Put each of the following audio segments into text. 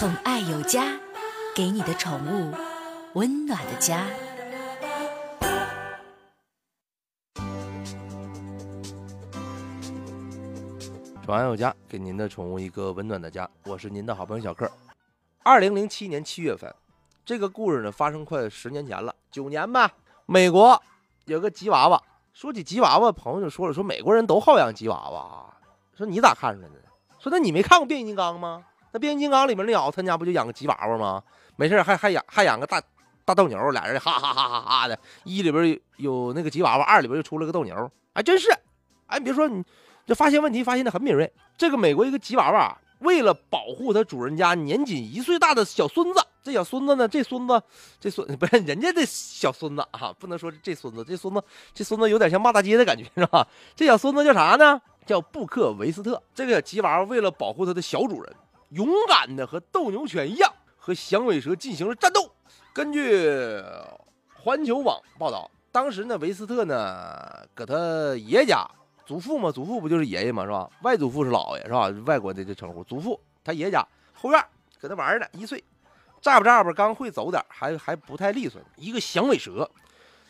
宠爱有家，给你的宠物温暖的家。宠爱有家，给您的宠物一个温暖的家。我是您的好朋友小克。二零零七年七月份，这个故事呢发生快十年前了，九年吧。美国有个吉娃娃。说起吉娃娃，朋友就说了，说美国人都好养吉娃娃啊。说你咋看出来的？说那你没看过变形金刚吗？那变形金刚里面那鸟他家不就养个吉娃娃吗？没事还还养还养个大大斗牛，俩人哈哈哈哈哈的。一里边有那个吉娃娃，二里边又出了个斗牛，还真是。哎，你别说你。这发现问题发现的很敏锐。这个美国一个吉娃娃，为了保护它主人家年仅一岁大的小孙子，这小孙子呢，这孙子，这孙不是人家的小孙子啊，不能说这孙子，这孙子，这孙子有点像骂大街的感觉，是吧？这小孙子叫啥呢？叫布克维斯特。这个吉娃娃为了保护它的小主人，勇敢的和斗牛犬一样，和响尾蛇进行了战斗。根据环球网报道，当时呢，维斯特呢，搁他爷家。祖父嘛，祖父不就是爷爷嘛，是吧？外祖父是姥爷，是吧？外国的这称呼。祖父他爷家后院搁那玩呢，一岁，咋吧咋吧，刚会走点，还还不太利索。一个响尾蛇，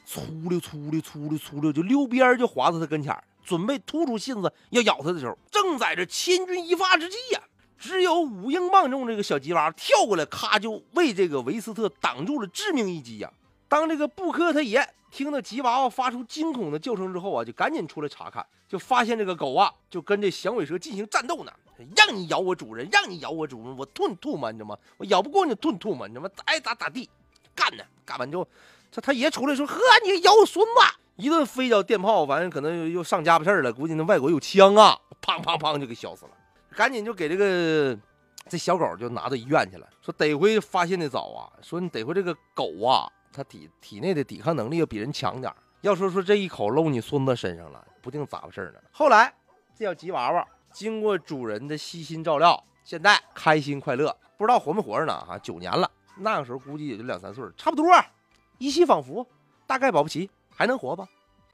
粗溜粗溜粗溜粗溜，就溜边就滑到他跟前准备突出信子要咬他的时候，正在这千钧一发之际呀，只有五英镑重这个小吉娃跳过来，咔就为这个维斯特挡住了致命一击呀。当这个布克他爷听到吉娃娃发出惊恐的叫声之后啊，就赶紧出来查看。就发现这个狗啊，就跟这响尾蛇进行战斗呢。让你咬我主人，让你咬我主人，我吐你吐嘛，你知道吗？我咬不过你吞吐嘛，你知道吗？爱咋咋地，干呢。干完之后，他他爷出来说：“呵，你咬我孙子！”一顿飞脚电炮，完了可能又上家伙事儿了。估计那外国有枪啊，砰砰砰就给削死了。赶紧就给这个这小狗就拿到医院去了。说得亏发现的早啊，说你得亏这个狗啊，它体体内的抵抗能力要比人强点要说说这一口漏你孙子身上了。不定咋回事呢。后来，这小吉娃娃经过主人的悉心照料，现在开心快乐，不知道活没活着呢？哈，九年了，那个时候估计也就两三岁，差不多，一息仿佛，大概保不齐还能活吧。